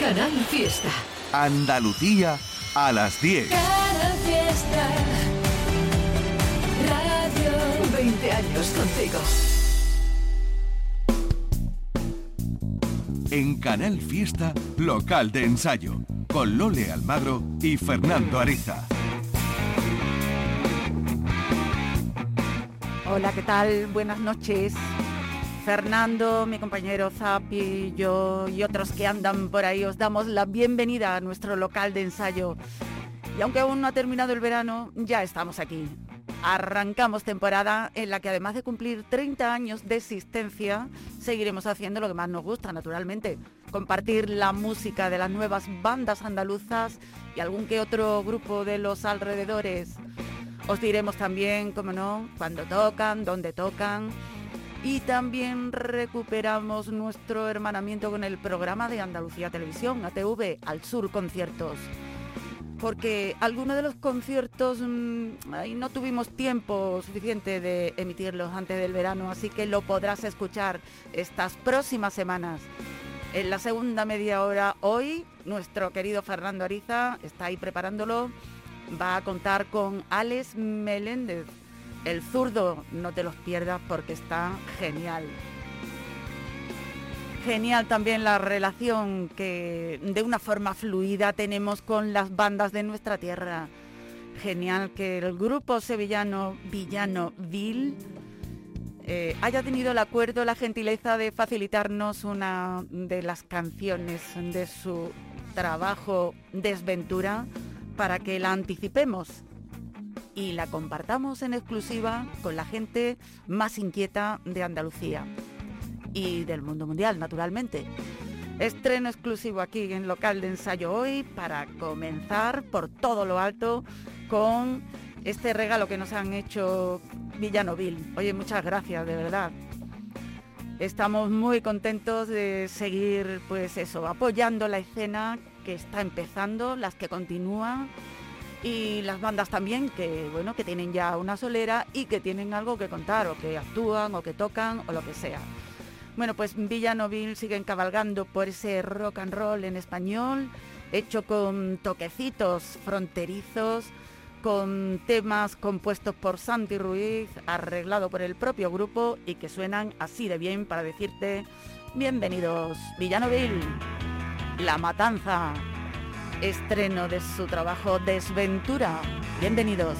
Canal Fiesta. Andalucía a las 10. Canal Fiesta. Radio 20 años contigo. En Canal Fiesta, local de ensayo, con Lole Almagro y Fernando Ariza. Hola, ¿qué tal? Buenas noches. Fernando, mi compañero Zapi, yo y otros que andan por ahí, os damos la bienvenida a nuestro local de ensayo. Y aunque aún no ha terminado el verano, ya estamos aquí. Arrancamos temporada en la que además de cumplir 30 años de existencia, seguiremos haciendo lo que más nos gusta, naturalmente. Compartir la música de las nuevas bandas andaluzas y algún que otro grupo de los alrededores. Os diremos también, como no, cuándo tocan, dónde tocan y también recuperamos nuestro hermanamiento con el programa de Andalucía Televisión, ATV, Al Sur Conciertos. Porque algunos de los conciertos mm, no tuvimos tiempo suficiente de emitirlos antes del verano, así que lo podrás escuchar estas próximas semanas. En la segunda media hora hoy, nuestro querido Fernando Ariza está ahí preparándolo. Va a contar con Alex Meléndez, el zurdo, no te los pierdas porque está genial. Genial también la relación que de una forma fluida tenemos con las bandas de nuestra tierra. Genial que el grupo sevillano Villano Vil eh, haya tenido el acuerdo, la gentileza de facilitarnos una de las canciones de su trabajo Desventura para que la anticipemos y la compartamos en exclusiva con la gente más inquieta de Andalucía y del mundo mundial, naturalmente. Estreno exclusivo aquí en local de ensayo hoy para comenzar por todo lo alto con este regalo que nos han hecho Villanovil. Oye, muchas gracias, de verdad. Estamos muy contentos de seguir, pues eso, apoyando la escena que está empezando, las que continúan y las bandas también que bueno que tienen ya una solera y que tienen algo que contar o que actúan o que tocan o lo que sea. Bueno, pues Villanovil siguen cabalgando por ese rock and roll en español, hecho con toquecitos fronterizos, con temas compuestos por Santi Ruiz, arreglado por el propio grupo y que suenan así de bien para decirte bienvenidos Villanovil, La Matanza estreno de su trabajo Desventura. Bienvenidos.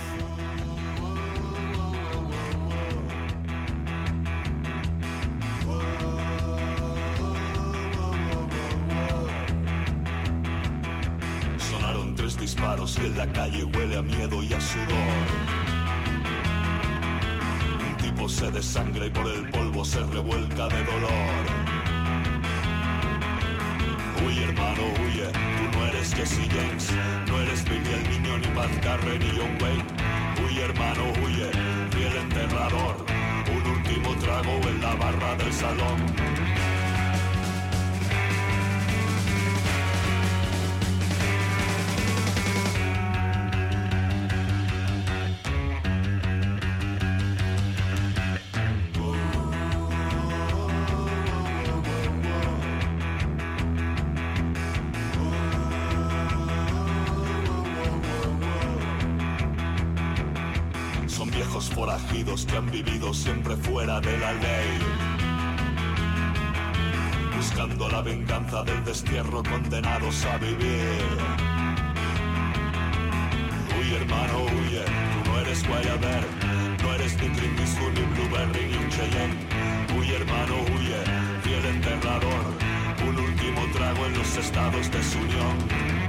Sonaron tres disparos y en la calle huele a miedo y a sudor. Un tipo se desangra y por el polvo se revuelca de dolor. Huye hermano, huye, tú no eres Jesse James, no eres Billy el niño, ni Matt Carrey, ni John Wayne. Huye hermano, huye, fiel enterrador, un último trago en la barra del salón. Son viejos forajidos que han vivido siempre fuera de la ley. Buscando la venganza del destierro, condenados a vivir. Huye hermano, huye, tú no eres Guayaber, no eres ni Clint ni Blueberry, ni un Cheyenne. Huye hermano, huye, fiel enterrador, un último trago en los estados de su unión.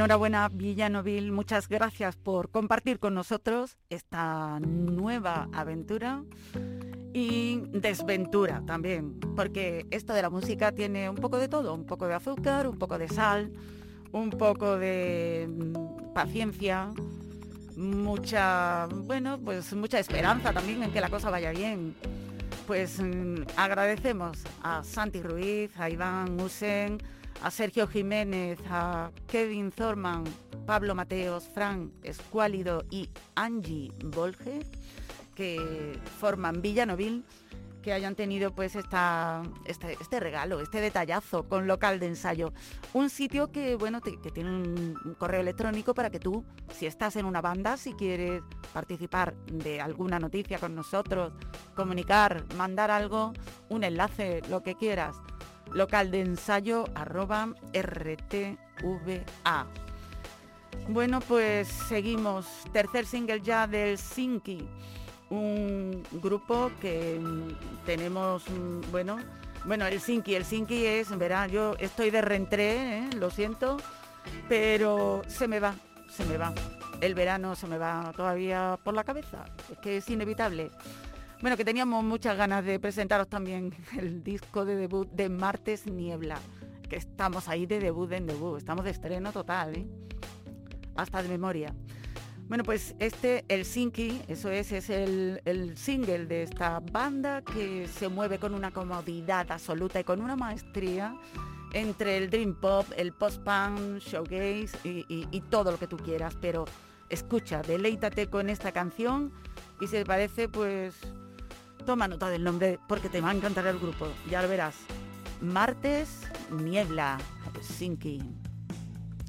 Enhorabuena Villanovil, muchas gracias por compartir con nosotros esta nueva aventura y desventura también, porque esto de la música tiene un poco de todo, un poco de azúcar, un poco de sal, un poco de mm, paciencia, mucha, bueno, pues mucha esperanza también en que la cosa vaya bien. Pues mm, agradecemos a Santi Ruiz, a Iván Usen, a Sergio Jiménez, a Kevin Thorman, Pablo Mateos, Frank Escuálido y Angie Volge, que forman Villanovil, que hayan tenido pues esta, este, este, regalo, este detallazo con local de ensayo. Un sitio que, bueno, que tiene un, correo electrónico para que tú, si estás en una banda, si quieres participar de alguna noticia con nosotros, comunicar, mandar algo, un enlace, lo que quieras, local de ensayo arroba rtva. Bueno, pues seguimos. Tercer single ya del Sinki, un grupo que tenemos, mm, bueno, bueno, el Sinki, el Sinki es, verá, yo estoy de reentré, ¿eh? lo siento, pero se me va, se me va. El verano se me va todavía por la cabeza, es que es inevitable. Bueno, que teníamos muchas ganas de presentaros también el disco de debut de Martes Niebla, que estamos ahí de debut en debut, estamos de estreno total, ¿eh? hasta de memoria. Bueno, pues este, el Sinky, eso es, es el, single de esta banda que se mueve con una comodidad absoluta y con una maestría entre el dream pop, el post-punk, showgaze y, y todo lo que tú quieras. Pero escucha, deleítate con esta canción y si te parece, pues Toma nota del nombre porque te va a encantar el grupo, ya lo verás. Martes, Niebla, Helsinki.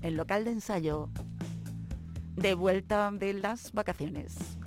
El local de ensayo. De vuelta de las vacaciones.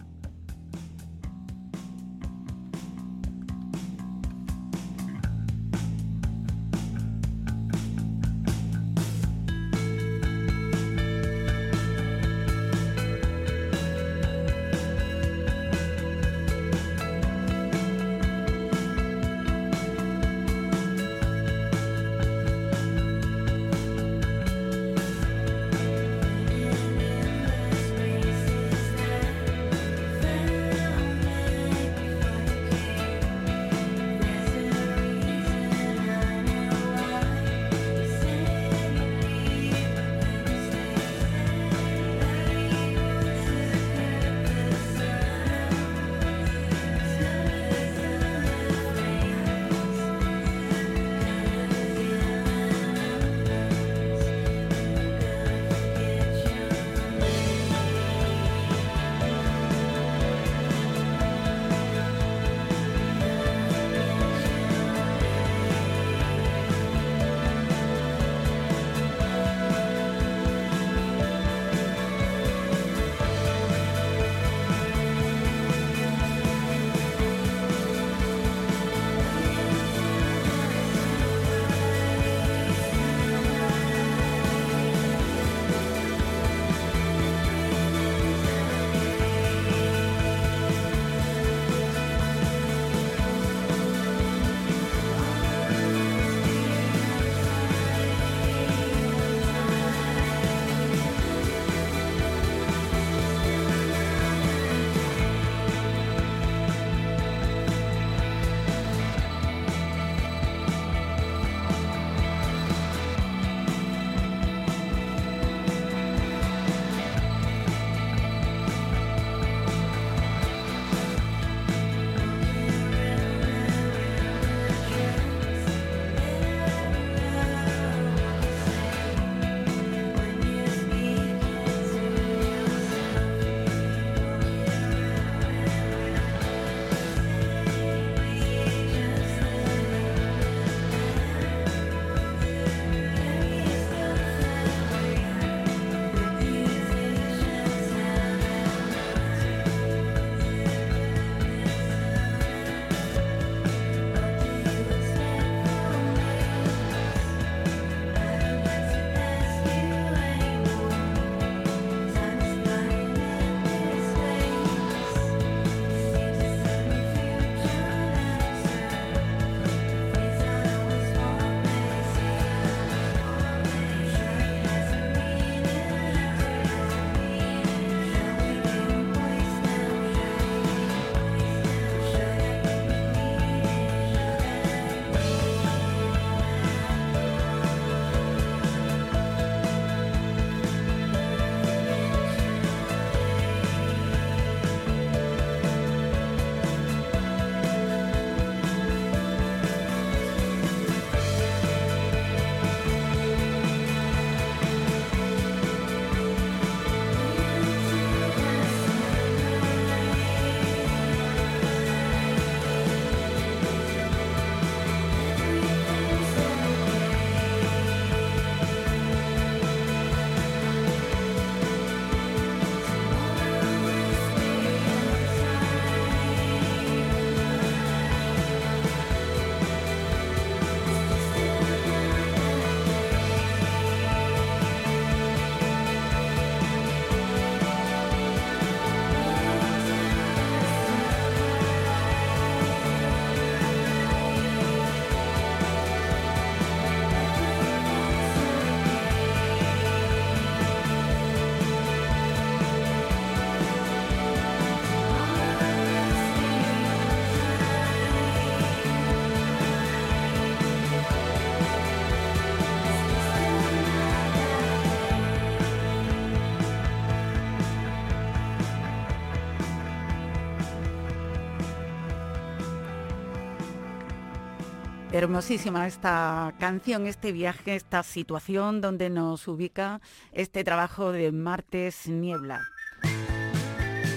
Hermosísima esta canción, este viaje, esta situación donde nos ubica este trabajo de Martes Niebla.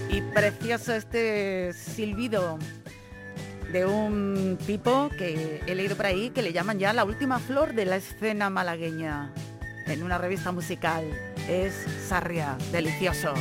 Y precioso este silbido de un tipo que he leído por ahí que le llaman ya la última flor de la escena malagueña en una revista musical. Es Sarria, delicioso.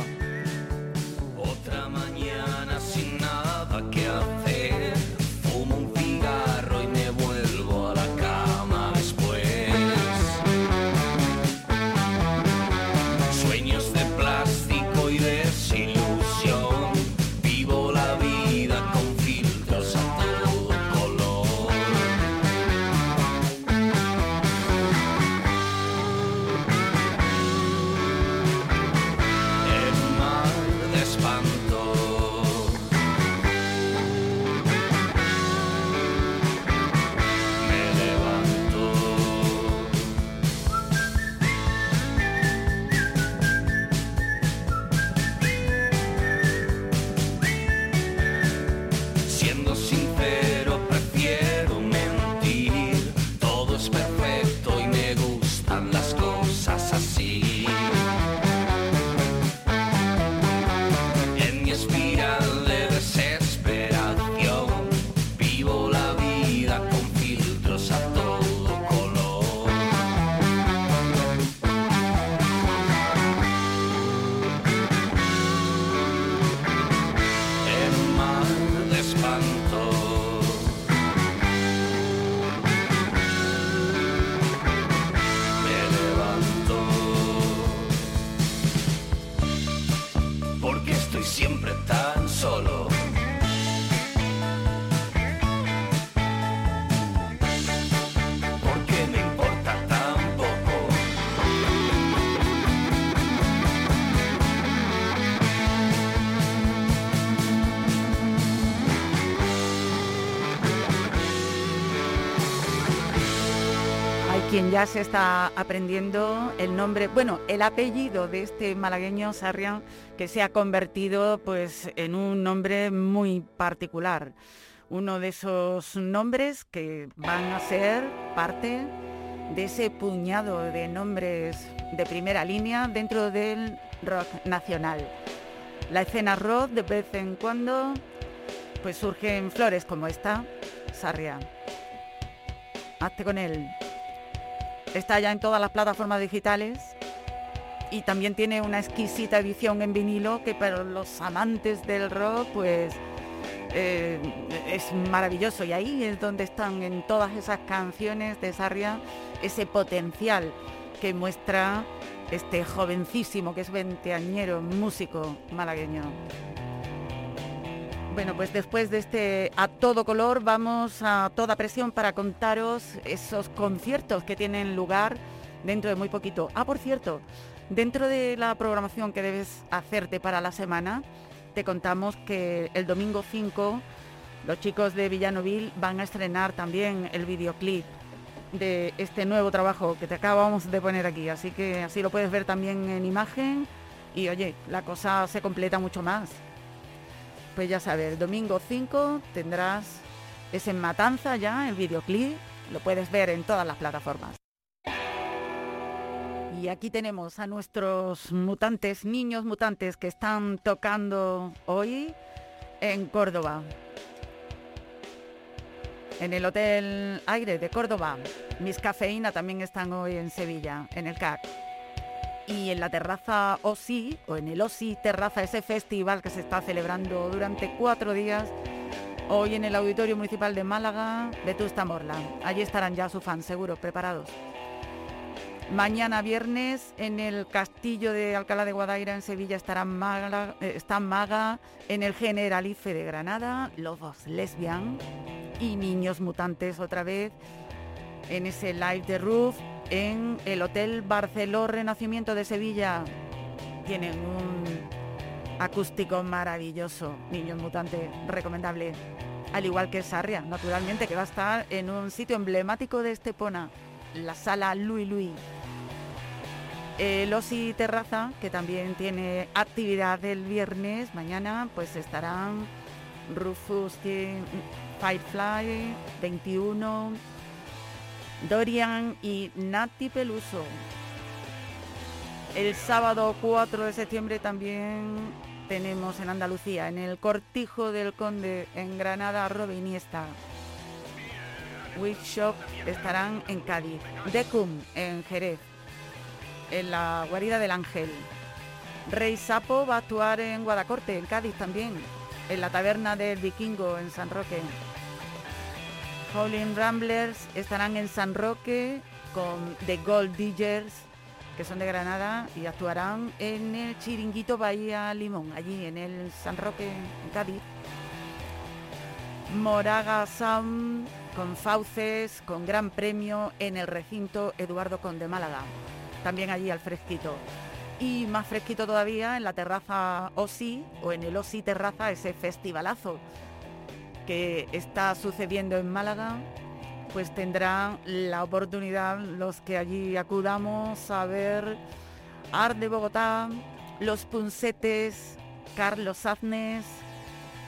Ya se está aprendiendo el nombre, bueno, el apellido de este malagueño Sarrián que se ha convertido pues en un nombre muy particular. Uno de esos nombres que van a ser parte de ese puñado de nombres de primera línea dentro del rock nacional. La escena rock de vez en cuando pues surgen flores como esta, Sarria. Hazte con él. Está ya en todas las plataformas digitales y también tiene una exquisita edición en vinilo que para los amantes del rock pues eh, es maravilloso y ahí es donde están en todas esas canciones de Sarria ese potencial que muestra este jovencísimo que es veinteañero músico malagueño. Bueno, pues después de este a todo color vamos a toda presión para contaros esos conciertos que tienen lugar dentro de muy poquito. Ah, por cierto, dentro de la programación que debes hacerte para la semana, te contamos que el domingo 5 los chicos de Villanovil van a estrenar también el videoclip de este nuevo trabajo que te acabamos de poner aquí. Así que así lo puedes ver también en imagen y oye, la cosa se completa mucho más. Pues ya sabes, el domingo 5 tendrás ese Matanza ya, el videoclip, lo puedes ver en todas las plataformas. Y aquí tenemos a nuestros mutantes, niños mutantes que están tocando hoy en Córdoba. En el Hotel Aire de Córdoba. Mis Cafeína también están hoy en Sevilla, en el CAC. Y en la terraza OSI, o en el OSI Terraza, ese festival que se está celebrando durante cuatro días, hoy en el Auditorio Municipal de Málaga, Vetusta Morla. Allí estarán ya sus fans, seguro, preparados. Mañana viernes en el Castillo de Alcalá de Guadaira en Sevilla estará Maga, eh, está Maga, en el Generalife de Granada, Lobos Lesbian y Niños Mutantes otra vez en ese live de Roof en el Hotel Barceló Renacimiento de Sevilla. Tienen un acústico maravilloso, Niños Mutantes, recomendable. Al igual que Sarria, naturalmente, que va a estar en un sitio emblemático de Estepona, la sala Louis Louis. El Osi Terraza, que también tiene actividad el viernes, mañana, pues estarán Rufus, Firefly, 21, Dorian y Nati Peluso. El sábado 4 de septiembre también tenemos en Andalucía, en el Cortijo del Conde, en Granada, Robin Iniesta. Shop estarán en Cádiz. Decum en Jerez. En la Guarida del Ángel. Rey Sapo va a actuar en Guadacorte, en Cádiz también. En la Taberna del Vikingo, en San Roque. Howling Ramblers estarán en San Roque con The Gold Diggers, que son de Granada, y actuarán en el Chiringuito Bahía Limón, allí en el San Roque, en Cádiz. Moraga Sound con Fauces, con gran premio en el recinto Eduardo Conde Málaga, también allí al fresquito. Y más fresquito todavía en la terraza OSI o en el OSI Terraza, ese festivalazo que está sucediendo en Málaga, pues tendrán la oportunidad los que allí acudamos a ver Art de Bogotá, Los Puncetes, Carlos Aznes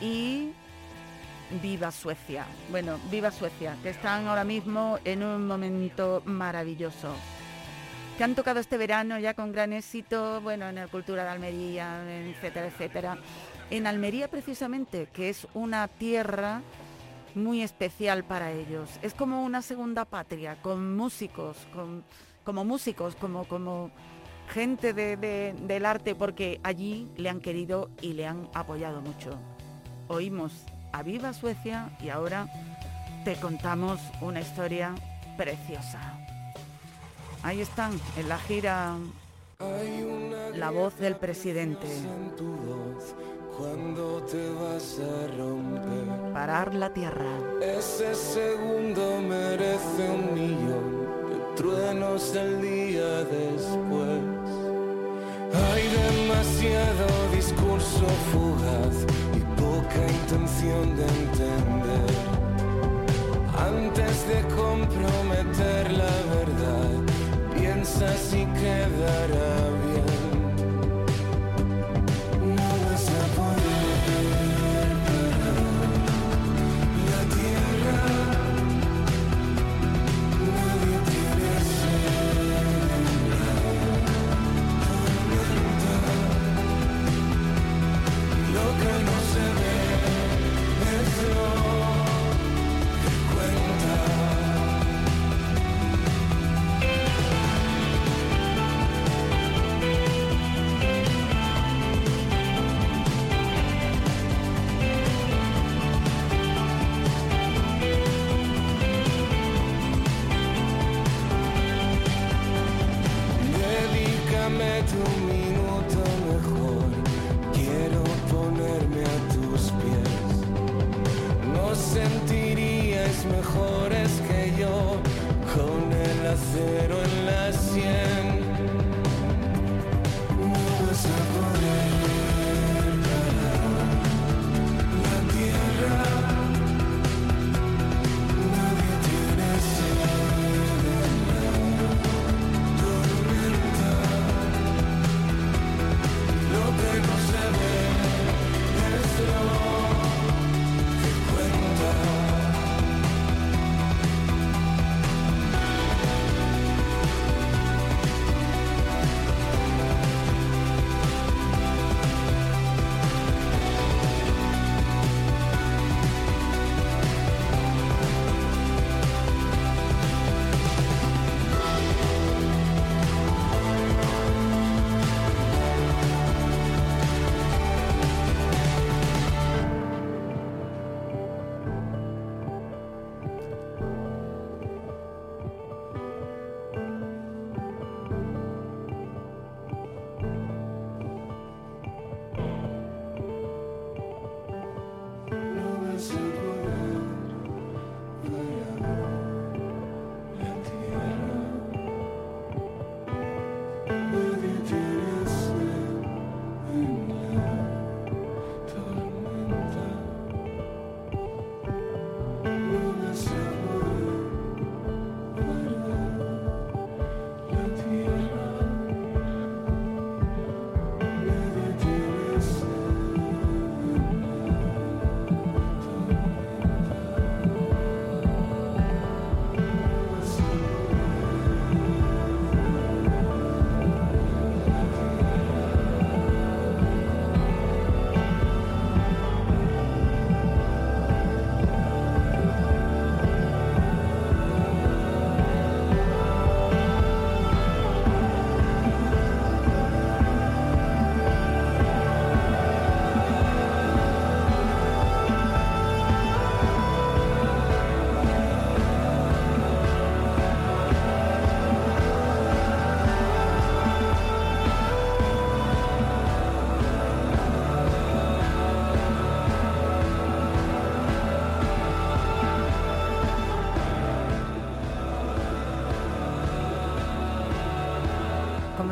y Viva Suecia. Bueno, Viva Suecia, que están ahora mismo en un momento maravilloso. Que han tocado este verano ya con gran éxito, bueno, en el Cultura de Almería, etcétera, etcétera. En Almería precisamente, que es una tierra muy especial para ellos. Es como una segunda patria, con músicos, con, como músicos, como, como gente del arte, porque allí le han querido y le han apoyado mucho. Oímos a Viva Suecia y ahora te contamos una historia preciosa. Ahí están en la gira la voz del presidente. Cuando te vas a romper. Parar la tierra. Ese segundo merece un millón de truenos el día después. Hay demasiado discurso fugaz intención de entender. Antes de comprometer la verdad, piensa si quedará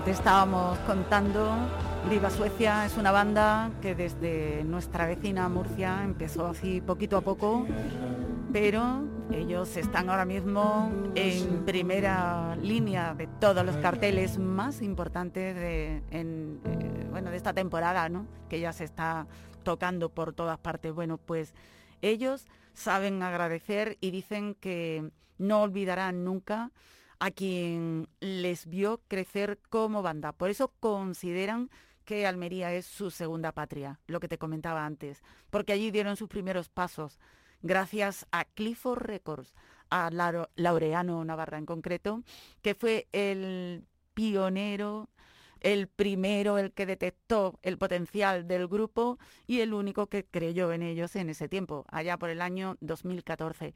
estábamos contando, Viva Suecia es una banda que desde nuestra vecina Murcia empezó así poquito a poco, pero ellos están ahora mismo en primera línea de todos los carteles más importantes de, eh, bueno, de esta temporada, ¿no? que ya se está tocando por todas partes. Bueno, pues ellos saben agradecer y dicen que no olvidarán nunca a quien les vio crecer como banda. Por eso consideran que Almería es su segunda patria, lo que te comentaba antes, porque allí dieron sus primeros pasos, gracias a Clifford Records, a Laureano Navarra en concreto, que fue el pionero, el primero, el que detectó el potencial del grupo y el único que creyó en ellos en ese tiempo, allá por el año 2014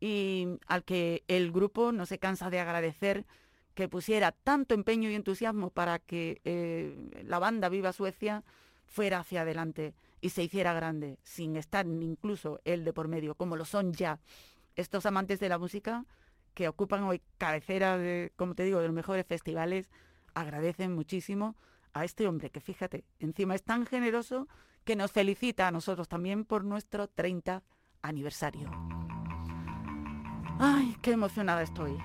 y al que el grupo no se cansa de agradecer que pusiera tanto empeño y entusiasmo para que eh, la banda Viva Suecia fuera hacia adelante y se hiciera grande, sin estar incluso él de por medio, como lo son ya estos amantes de la música que ocupan hoy cabecera de, como te digo, de los mejores festivales, agradecen muchísimo a este hombre que fíjate, encima es tan generoso que nos felicita a nosotros también por nuestro 30 aniversario. Ay, qué emocionada estoy.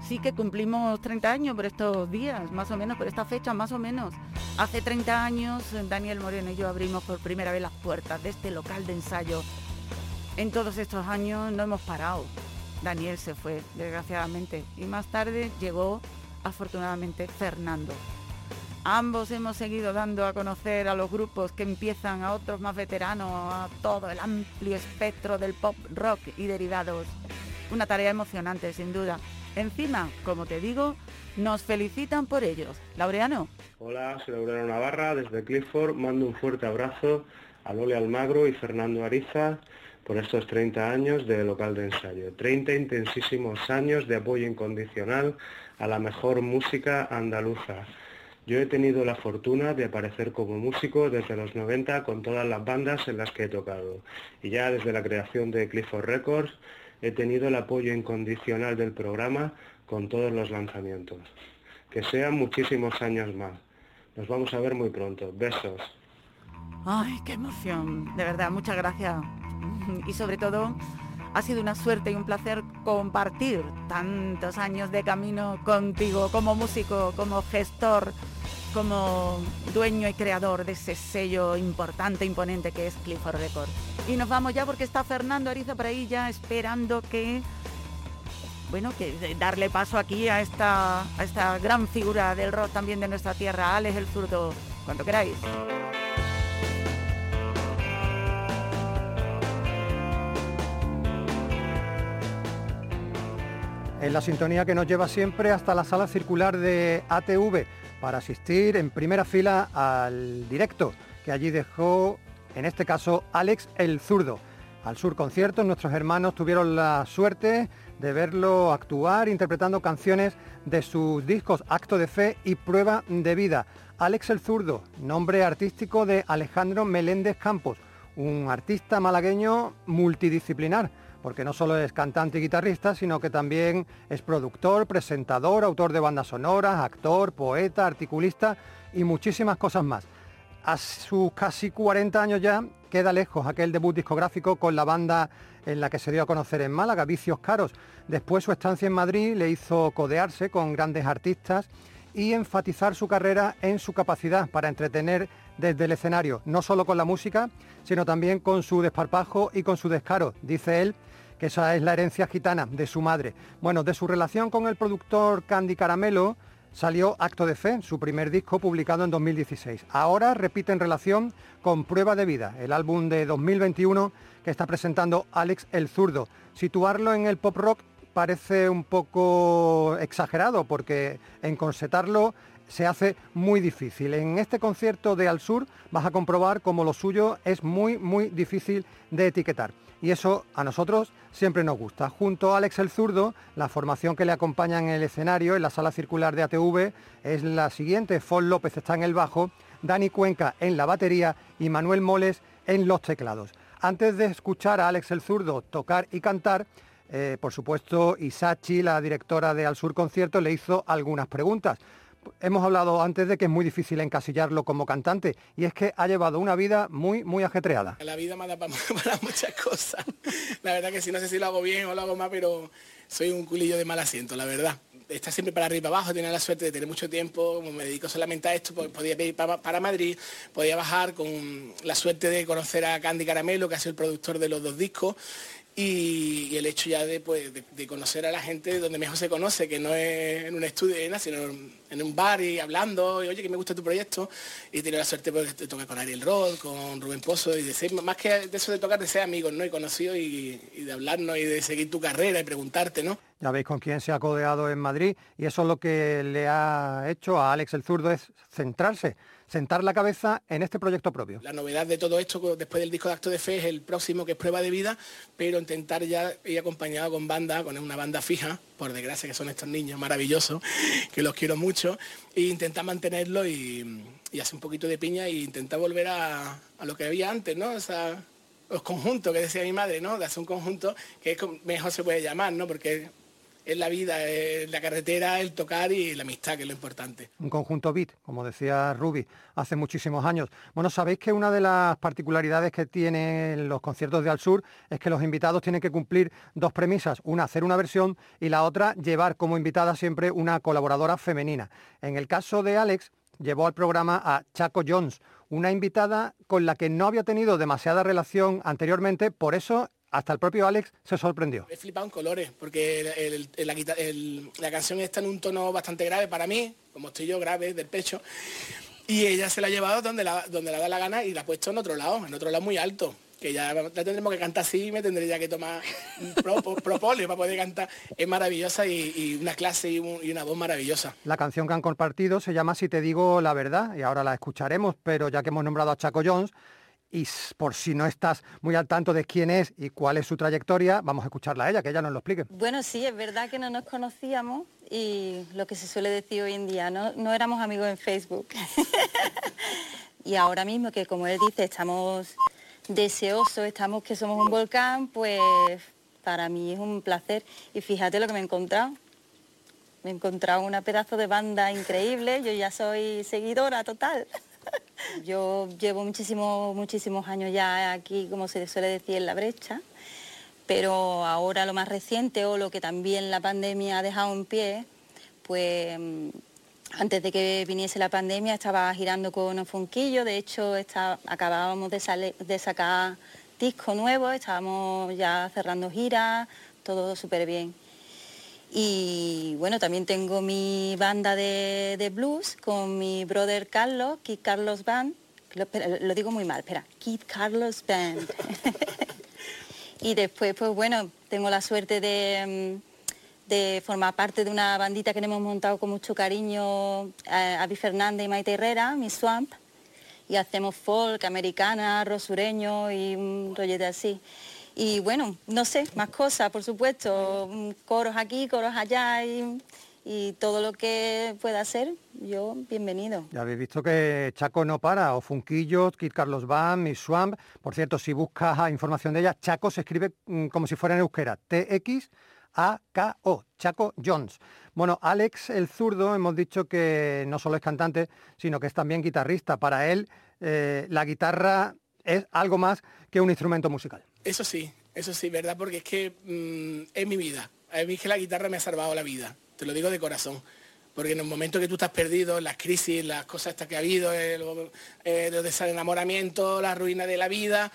Sí que cumplimos 30 años por estos días, más o menos, por esta fecha, más o menos. Hace 30 años, Daniel Moreno y yo abrimos por primera vez las puertas de este local de ensayo. En todos estos años no hemos parado. Daniel se fue, desgraciadamente, y más tarde llegó, afortunadamente, Fernando. Ambos hemos seguido dando a conocer a los grupos que empiezan, a otros más veteranos, a todo el amplio espectro del pop rock y derivados. Una tarea emocionante, sin duda. Encima, como te digo, nos felicitan por ellos. Laureano. Hola, soy Laureano Navarra, desde Clifford. Mando un fuerte abrazo a Lole Almagro y Fernando Ariza por estos 30 años de local de ensayo. 30 intensísimos años de apoyo incondicional a la mejor música andaluza yo he tenido la fortuna de aparecer como músico desde los 90 con todas las bandas en las que he tocado. Y ya desde la creación de Clifford Records he tenido el apoyo incondicional del programa con todos los lanzamientos. Que sean muchísimos años más. Nos vamos a ver muy pronto. Besos. Ay, qué emoción. De verdad, muchas gracias. Y sobre todo, ha sido una suerte y un placer compartir tantos años de camino contigo como músico, como gestor como dueño y creador de ese sello importante, imponente que es Clifford Records. Y nos vamos ya porque está Fernando Ariza por ahí ya esperando que, bueno, que darle paso aquí a esta, a esta gran figura del rock también de nuestra tierra, Alex el zurdo, cuando queráis. En la sintonía que nos lleva siempre hasta la sala circular de ATV para asistir en primera fila al directo que allí dejó, en este caso, Alex el Zurdo. Al Sur Conciertos, nuestros hermanos tuvieron la suerte de verlo actuar interpretando canciones de sus discos Acto de Fe y Prueba de Vida. Alex el Zurdo, nombre artístico de Alejandro Meléndez Campos, un artista malagueño multidisciplinar porque no solo es cantante y guitarrista, sino que también es productor, presentador, autor de bandas sonoras, actor, poeta, articulista y muchísimas cosas más. A sus casi 40 años ya queda lejos aquel debut discográfico con la banda en la que se dio a conocer en Málaga, Vicios Caros. Después su estancia en Madrid le hizo codearse con grandes artistas y enfatizar su carrera en su capacidad para entretener desde el escenario, no solo con la música, sino también con su desparpajo y con su descaro, dice él, que esa es la herencia gitana de su madre. Bueno, de su relación con el productor Candy Caramelo salió Acto de Fe, su primer disco publicado en 2016. Ahora repite en relación con Prueba de Vida, el álbum de 2021 que está presentando Alex el Zurdo. Situarlo en el pop rock parece un poco exagerado porque en concetarlo se hace muy difícil. En este concierto de Al Sur vas a comprobar cómo lo suyo es muy, muy difícil de etiquetar y eso a nosotros siempre nos gusta. Junto a Alex el Zurdo, la formación que le acompaña en el escenario, en la sala circular de ATV, es la siguiente. Fon López está en el bajo, Dani Cuenca en la batería y Manuel Moles en los teclados. Antes de escuchar a Alex el Zurdo tocar y cantar, Eh, por supuesto, Isachi, la directora de Al Sur Concierto, le hizo algunas preguntas. Hemos hablado antes de que es muy difícil encasillarlo como cantante y es que ha llevado una vida muy, muy ajetreada. La vida me da para, para muchas cosas. La verdad que sí, no sé si lo hago bien o lo hago mal, pero soy un culillo de mal asiento, la verdad. Está siempre para arriba abajo, tiene la suerte de tener mucho tiempo, como me dedico solamente a esto, pues podía ir para, para Madrid, podía bajar con la suerte de conocer a Candy Caramelo, que ha sido el productor de los dos discos, y, el hecho ya de, pues, de, conocer a la gente donde mejor se conoce, que no es en un estudio, sino en un bar y hablando, y oye, que me gusta tu proyecto, y tiene la suerte pues, de tocar con Ariel Roth, con Rubén Pozo, y de ser, más que de eso de tocar, de ser amigos, ¿no? Y conocidos, y, y de hablarnos, y de seguir tu carrera, y preguntarte, ¿no? Ya veis con quién se ha codeado en Madrid y eso es lo que le ha hecho a Alex el Zurdo es centrarse, sentar la cabeza en este proyecto propio. La novedad de todo esto después del disco de Acto de Fe es el próximo que es Prueba de Vida, pero intentar ya ir acompañado con banda, con una banda fija, por desgracia que son estos niños maravillosos, que los quiero mucho, e intentar mantenerlo y, y hacer un poquito de piña e intentar volver a, lo que había antes, ¿no? O sea, los conjuntos que decía mi madre, ¿no? De hacer un conjunto que mejor se puede llamar, ¿no? Porque es la vida, es la carretera, el tocar y la amistad, que es lo importante. Un conjunto beat, como decía Ruby, hace muchísimos años. Bueno, sabéis que una de las particularidades que tienen los conciertos de Al Sur es que los invitados tienen que cumplir dos premisas. Una, hacer una versión y la otra, llevar como invitada siempre una colaboradora femenina. En el caso de Alex, llevó al programa a Chaco Jones, una invitada con la que no había tenido demasiada relación anteriormente, por eso hasta el propio Alex se sorprendió. He flipado en colores, porque el, el, la, canción está en un tono bastante grave para mí, como estoy yo, grave, del pecho, y ella se la ha llevado donde la, donde la da la gana y la ha puesto en otro lado, en otro lado muy alto que ya la tendremos que cantar así y me tendré ya que tomar propóleo para poder cantar. Es maravillosa y, y una clase y, un, y, una voz maravillosa. La canción que han compartido se llama Si te digo la verdad y ahora la escucharemos, pero ya que hemos nombrado a Chaco Jones, y por si no estás muy al tanto de quién es y cuál es su trayectoria, vamos a escucharla a ella, que ella nos lo explique. Bueno, sí, es verdad que no nos conocíamos y lo que se suele decir hoy en día, no, no éramos amigos en Facebook. y ahora mismo que como él dice, estamos deseosos, estamos que somos un volcán, pues para mí es un placer. Y fíjate lo que me he encontrado. Me he encontrado una pedazo de banda increíble, yo ya soy seguidora total. Yo llevo muchísimos, muchísimos años ya aquí, como se suele decir, en la brecha, pero ahora lo más reciente o lo que también la pandemia ha dejado en pie, pues antes de que viniese la pandemia estaba girando con un funquillo, de hecho está, acabábamos de, sacar disco nuevo, estábamos ya cerrando giras, todo súper bien. Y bueno, también tengo mi banda de, de, blues con mi brother Carlos, Kid Carlos Band. Lo, digo muy mal, espera, Kid Carlos Band. y después, pues bueno, tengo la suerte de, de, formar parte de una bandita que hemos montado con mucho cariño a Avi Fernández y Maite Herrera, mi Swamp. Y hacemos folk, americana, rosureño y un rollete así. Y bueno, no sé, más cosas, por supuesto, coros aquí, coros allá y, y todo lo que pueda hacer, yo bienvenido. Ya habéis visto que Chaco no para, o Funquillo, Kid Carlos Van, Miss Swamp. Por cierto, si buscas información de ella, Chaco se escribe mm, como si fuera en euskera, TX. A-K-O, Chaco Jones. Bueno, Alex el zurdo, hemos dicho que no solo es cantante, sino que es también guitarrista. Para él, eh, la guitarra es algo más que un instrumento musical. Eso sí, eso sí, ¿verdad? Porque es que mmm, es mi vida. A mí es que la guitarra me ha salvado la vida, te lo digo de corazón. Porque en el momento que tú estás perdido, las crisis, las cosas estas que ha habido, el, el, el desenamoramiento, la ruina de la vida,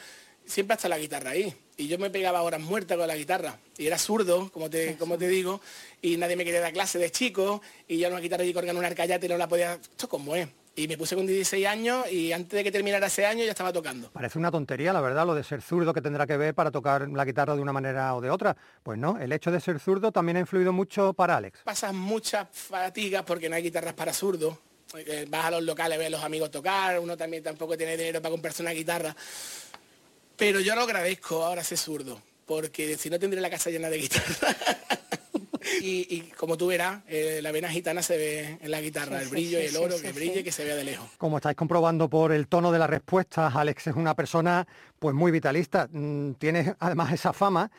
siempre está la guitarra ahí. Y yo me pegaba horas muertas con la guitarra. Y era zurdo, como te, como te digo, y nadie me quería dar clase de chico, y yo una guitarra y con un arcayate no la podía... Esto como es. Y me puse con 16 años y antes de que terminara ese año ya estaba tocando. Parece una tontería, la verdad, lo de ser zurdo que tendrá que ver para tocar la guitarra de una manera o de otra. Pues no, el hecho de ser zurdo también ha influido mucho para Alex. Pasas muchas fatigas porque no hay guitarras para zurdo. Vas a los locales, ves a los amigos tocar, uno también tampoco tiene dinero para comprarse una guitarra. Pero yo lo agradezco ahora ser zurdo, porque si no tendré la casa llena de guitarra. Y, como tú verás, eh, la vena gitana se ve en la guitarra, el brillo y el oro que brille y que se vea de lejos. Como estáis comprobando por el tono de las respuestas, Alex es una persona pues muy vitalista, mm, tiene además esa fama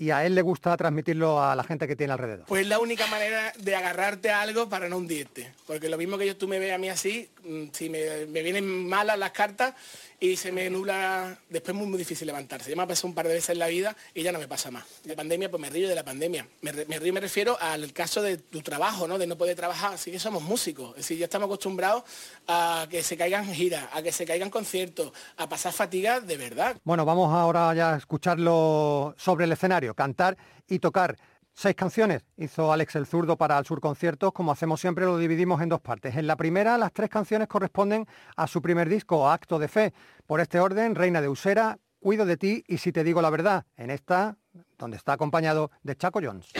y a él le gusta transmitirlo a la gente que tiene alrededor. Pues la única manera de agarrarte a algo para no hundirte. Porque lo mismo que yo, tú me ves a mí así, mm, si me, me vienen malas las cartas, y se me nubla, después muy, muy difícil levantarse. Ya me ha pasado un par de veces en la vida y ya no me pasa más. La pandemia, pues me río de la pandemia. Me, río, me refiero al caso de tu trabajo, ¿no? De no poder trabajar, así que somos músicos. Es decir, ya estamos acostumbrados a que se caigan giras, a que se caigan conciertos, a pasar fatiga de verdad. Bueno, vamos ahora ya a escucharlo sobre el escenario, cantar y tocar. Seis canciones hizo Alex el Zurdo para el Sur Conciertos. Como hacemos siempre, lo dividimos en dos partes. En la primera, las tres canciones corresponden a su primer disco, Acto de Fe. Por este orden, Reina de Usera, Cuido de ti y Si te digo la verdad. En esta, donde está acompañado de Chaco Jones.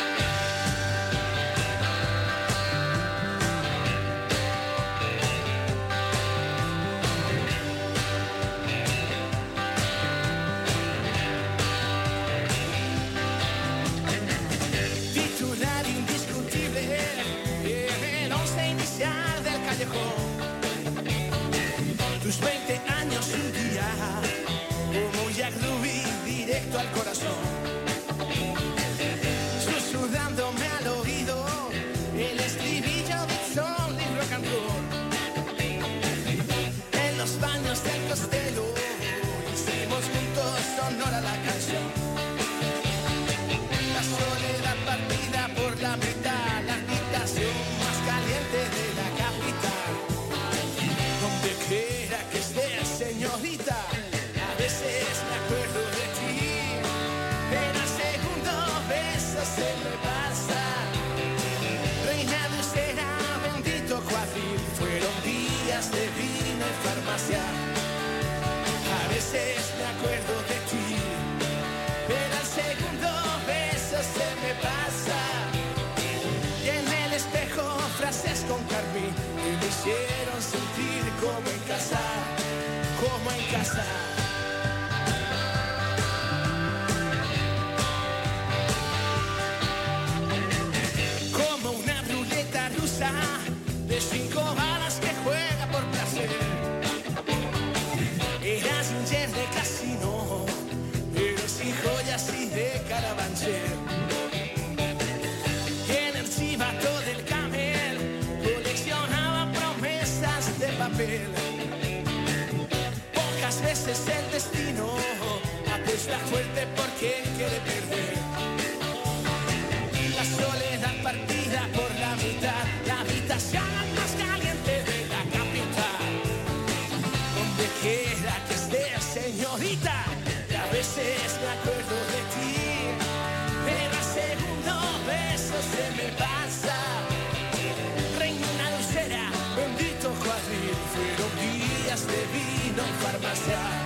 Yeah.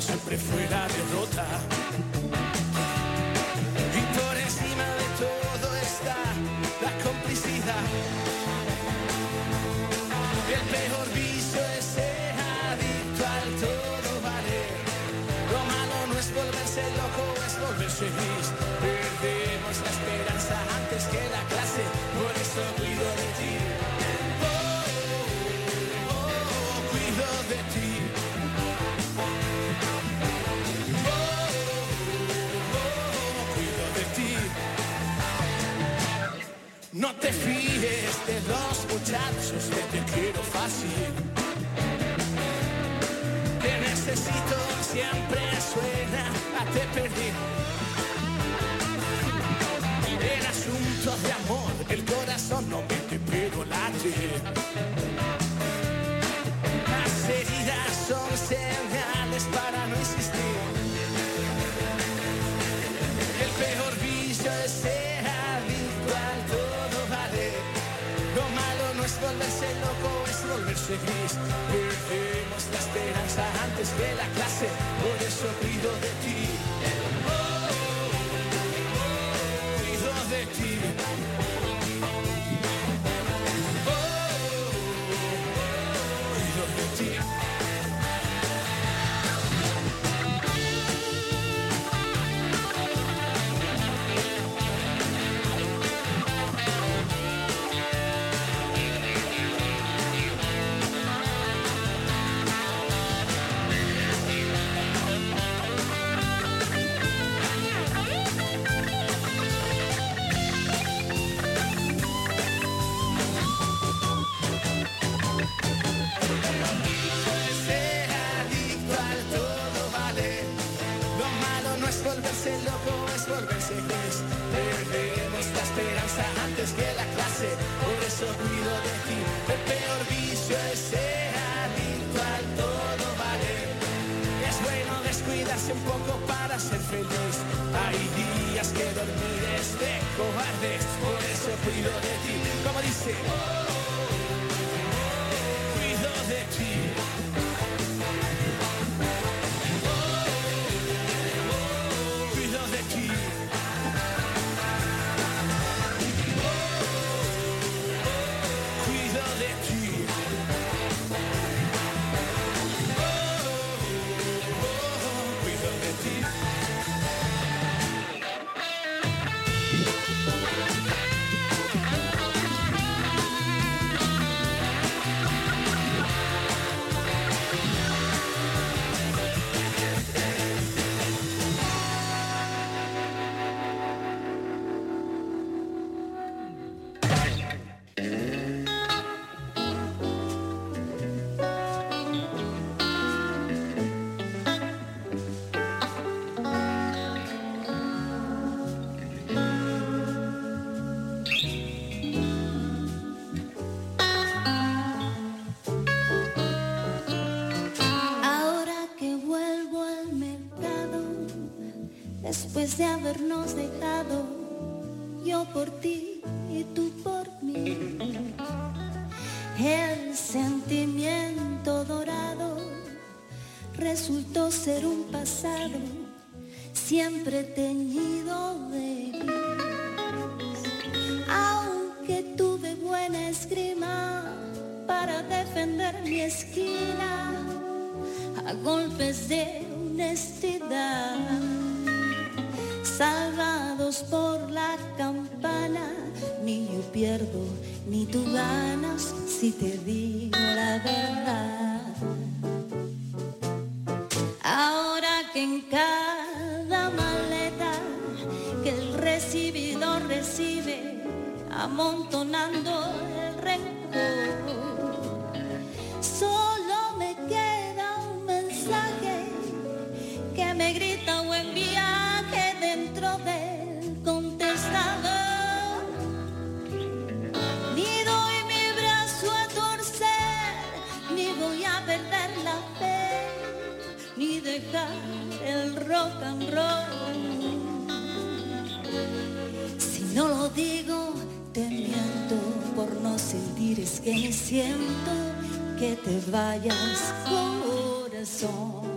Siempre fue la No te fíes de los muchachos que te quiero fácil. Te necesito siempre suena a te perdí. En asuntos de amor, el corazón volverse gris. Perdemos la esperanza antes que la clase, por eso cuido de ti. De habernos dejado, yo por ti y tú por mí. El sentimiento dorado resultó ser un pasado siempre teñido de gris. Aunque tuve buena esgrima para defender mi esquina a golpes de honestidad, salvados por la campana, ni yo pierdo ni tú ganas si te digo la verdad. Ahora que en cada maleta que el recibidor recibe, amontonando Si no lo digo, te miento por no sentir, es que siento que te vayas, corazón.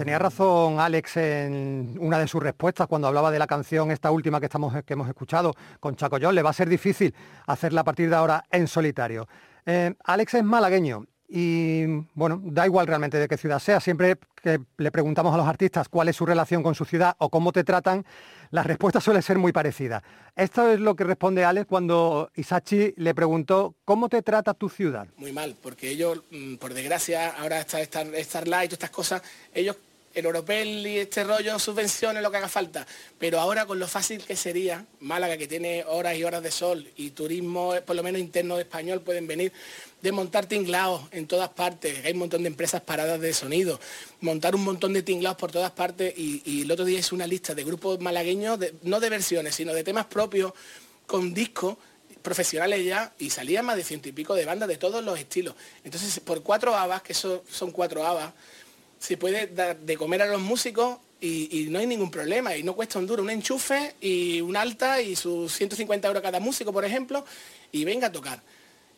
Tenía razón Alex en una de sus respuestas cuando hablaba de la canción, esta última que, estamos, que hemos escuchado con Chaco John. Le va a ser difícil hacerla a partir de ahora en solitario. Eh, Alex es malagueño y, bueno, da igual realmente de qué ciudad sea. Siempre que le preguntamos a los artistas cuál es su relación con su ciudad o cómo te tratan, la respuesta suele ser muy parecida. Esto es lo que responde Alex cuando Isachi le preguntó cómo te trata tu ciudad. muy mal, porque ellos, mm, por desgracia, ahora está Star, Starlight todas estas cosas, ellos, el Europel y este rollo, subvenciones, lo que haga falta, pero ahora con lo fácil que sería, Málaga, que tiene horas y horas de sol, y turismo, eh, por lo menos interno español, pueden venir, de montar tinglados en todas partes, hay un montón de empresas paradas de sonido, montar un montón de tinglados por todas partes, y, el otro día hice una lista de grupos malagueños, de- no de versiones, sino de temas propios, con discos, profesionales ya y salían más de ciento y pico de bandas de todos los estilos. Entonces, por cuatro habas, que eso son cuatro habas, se puede dar de comer a los músicos y, no hay ningún problema y no cuesta un duro, un enchufe y un alta y sus 150 euros cada músico, por ejemplo, y venga a tocar.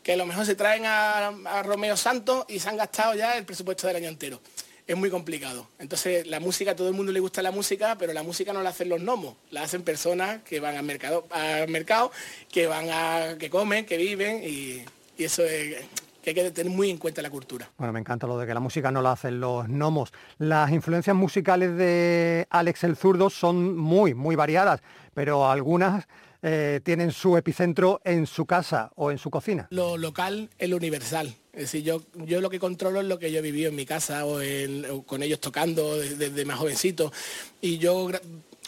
Que a lo mejor se traen a, a Romeo Santos y se han gastado ya el presupuesto del año entero. Es muy complicado. Entonces, la música, a todo el mundo le gusta la música, pero la música no la hacen los gnomos, la hacen personas que van al mercado, al mercado que van a, que comen, que viven y, y eso es que hay que tener muy en cuenta la cultura. Bueno, me encanta lo de que la música no la hacen los gnomos. Las influencias musicales de Alex el Zurdo son muy, muy variadas, pero algunas eh, tienen su epicentro en su casa o en su cocina. Lo local es lo universal. Es decir, yo, yo lo que controlo es lo que yo he vivido en mi casa o, en- o con ellos tocando desde, desde más jovencito. Y yo,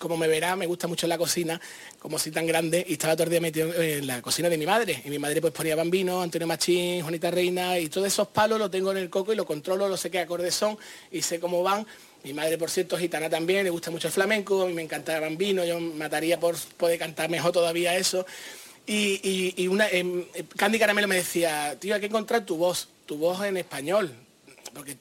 como me verá, me gusta mucho la cocina, como soy tan grande, y estaba todo el día metido en la cocina de mi madre. Y mi madre pues ponía Bambino, Antonio Machín, Juanita Reina, y todos esos palos los tengo en el coco y lo controlo, lo sé qué acordes son y sé cómo van. Mi madre, por cierto, es gitana también, le gusta mucho el flamenco, a mí me encanta Bambino, yo mataría por poder cantar mejor todavía eso. Y, una, em, Candy Caramelo me decía, tío, hay que encontrar tu voz, tu voz en español, porque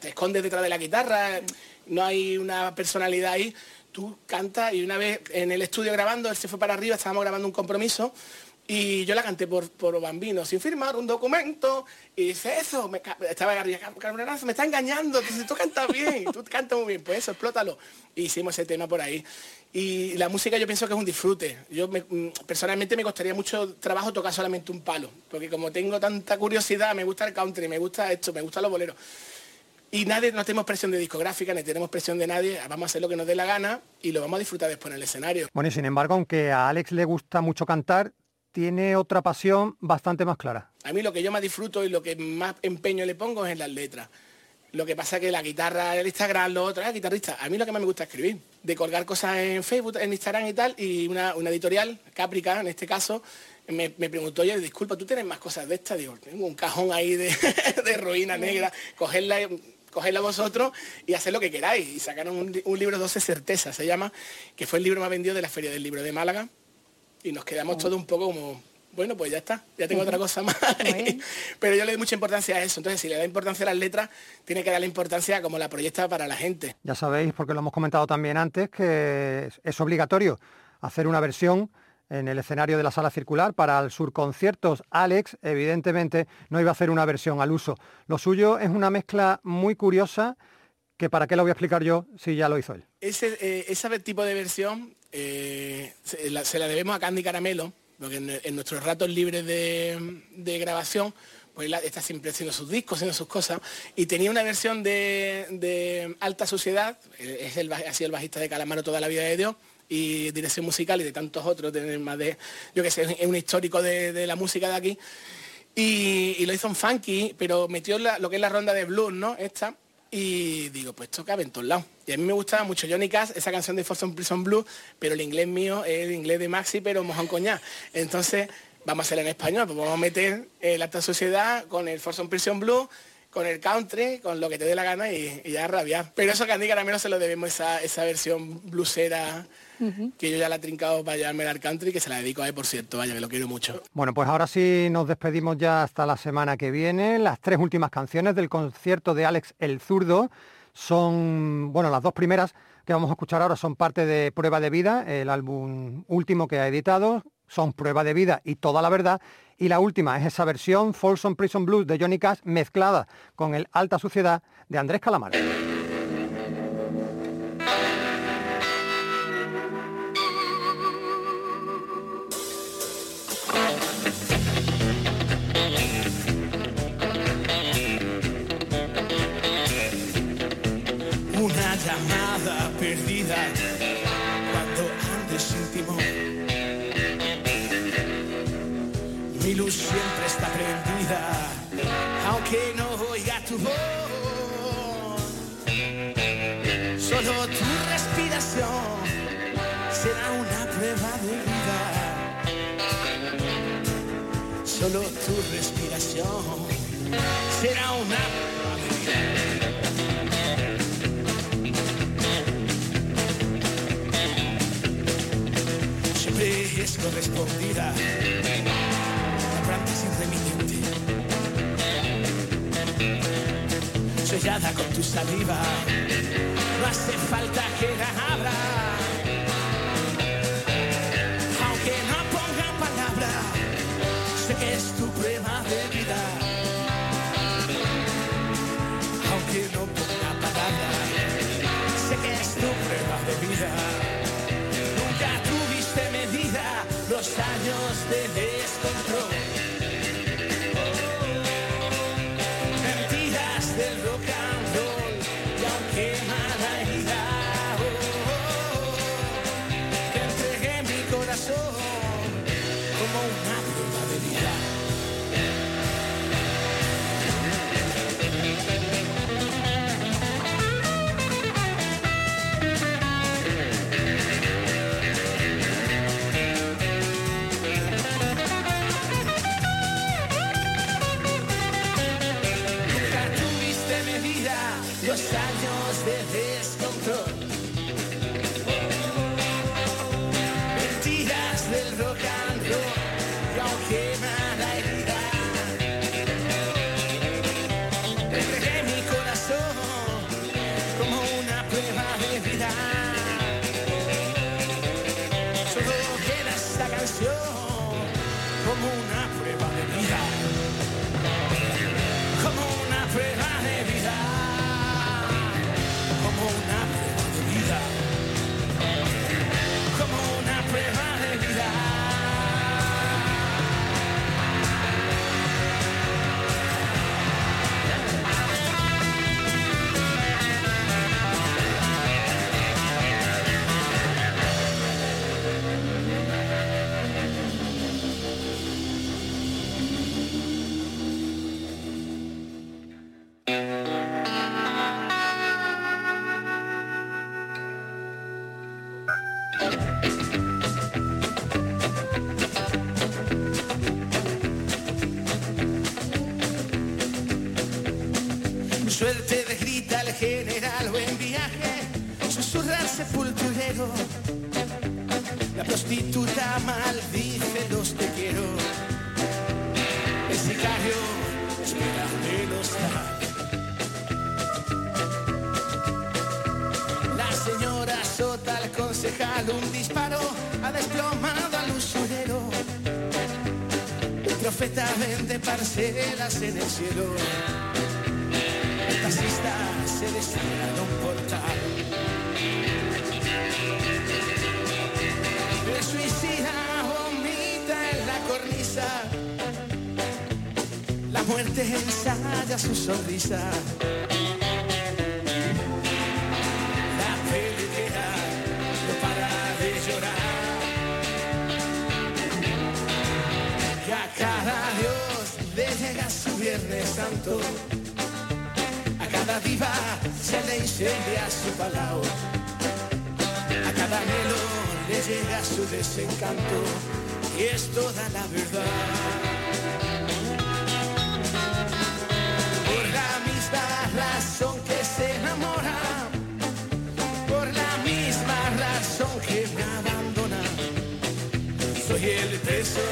te escondes detrás de la guitarra, no hay una personalidad ahí, tú cantas y una vez en el estudio grabando, él se fue para arriba, estábamos grabando un compromiso y yo la canté por, por Bambino, sin firmar un documento, y dice, eso, estaba arriba, "Car- Carmenazo, me está engañando, entonces tú cantas bien, tú cantas muy bien, pues eso, explótalo. Y hicimos ese tema por ahí. Y la música yo pienso que es un disfrute. Yo mm, personalmente me costaría mucho trabajo tocar solamente un palo, porque como tengo tanta curiosidad, me gusta el country, me gusta esto, me gustan los boleros. Y nadie, no tenemos presión de discográfica, ni tenemos presión de nadie, vamos a hacer lo que nos dé la gana y lo vamos a disfrutar después en el escenario. Bueno, y sin embargo, aunque a Alex le gusta mucho cantar, tiene otra pasión bastante más clara. A mí lo que yo más disfruto y lo que más empeño le pongo es en las letras. Lo que pasa es que la guitarra, el Instagram, lo otro, ah, guitarrista. A mí lo que más me gusta es escribir, de colgar cosas en Facebook, en Instagram y tal, y una, una editorial, Caprica en este caso, me, me preguntó, oye, disculpa, ¿tú tienes más cosas de estas? Digo, tengo un cajón ahí de, de ruina negra, cogerla, cogerla vosotros y hacer lo que queráis. Y sacaron un, li- un libro 12 certezas, se llama, que fue el libro más vendido de la Feria del Libro de Málaga. Y nos quedamos todos un poco como, bueno, pues ya está, ya tengo otra cosa más. Pero yo le doy mucha importancia a eso. Entonces, si le da importancia a las letras, tiene que darle importancia como la proyecta para la gente. Ya sabéis, porque lo hemos comentado también antes, que es obligatorio hacer una versión en el escenario de la sala circular para el surconciertos. Alex, evidentemente, no iba a hacer una versión al uso. Lo suyo es una mezcla muy curiosa que para qué lo voy a explicar yo si ya lo hizo él. Ese, eh, ese tipo de versión eh, se, la, debemos a Candy Caramelo, porque en, nuestros ratos libres de, grabación, pues él está siempre haciendo sus discos, haciendo sus cosas, y tenía una versión de, Alta Sociedad, eh, es el, ha sido el bajista de Calamaro toda la vida de Dios, y dirección musical y de tantos otros, de más de, yo que sé, es un histórico de, la música de aquí, y, y lo hizo en funky, pero metió lo que es la ronda de blues, ¿no? Esta. Y digo, pues esto cabe en todos lados. Y a mí me gustaba mucho Johnny Cash, esa canción de Folsom Prison Blues, pero el inglés mío es el inglés de Maxi, pero mojón coñac. Entonces, vamos a hacerla en español, pues vamos a meter eh, la alta sociedad con el Folsom Prison Blues, con el country, con lo que te dé la gana y, y ya rabiar. Pero eso que a Andy Caramelo se lo debemos esa, esa versión blusera que yo ya la he trincado para llevarme al country, que se la dedico a él, por cierto, vaya, que lo quiero mucho. Bueno, pues ahora sí nos despedimos ya hasta la semana que viene. Las tres últimas canciones del concierto de Alex el Zurdo son, bueno, las dos primeras que vamos a escuchar ahora son parte de Prueba de Vida, el álbum último que ha editado, son Prueba de Vida y Toda la Verdad. Y la última es esa versión Folsom Prison Blues de Johnny Cash mezclada con el Alta Suciedad de Andrés Calamaro. Solo tu respiración será una siempre es correspondida. Abrante sin remitente. Sellada con tu saliva. No hace falta que la abra. Nunca tuviste medida los años de. Suerte de grita el general, buen viaje, susurra el sepulturero. La prostituta maldice los te quiero. El sicario espera menos La señora sota al concejal un disparo ha desplomado al usurero. El profeta vende parcelas en el cielo. Se portal. El suicida vomita en la cornisa. La muerte ensaya su sonrisa. La peluquera no para de llorar. Y a cada Dios le llega su Viernes Santo. A cada diva se le incendia su palao. A cada anhelo le llega su desencanto. Y es toda la verdad. Por la misma razón que se enamora, por la misma razón que me abandona. Soy el preso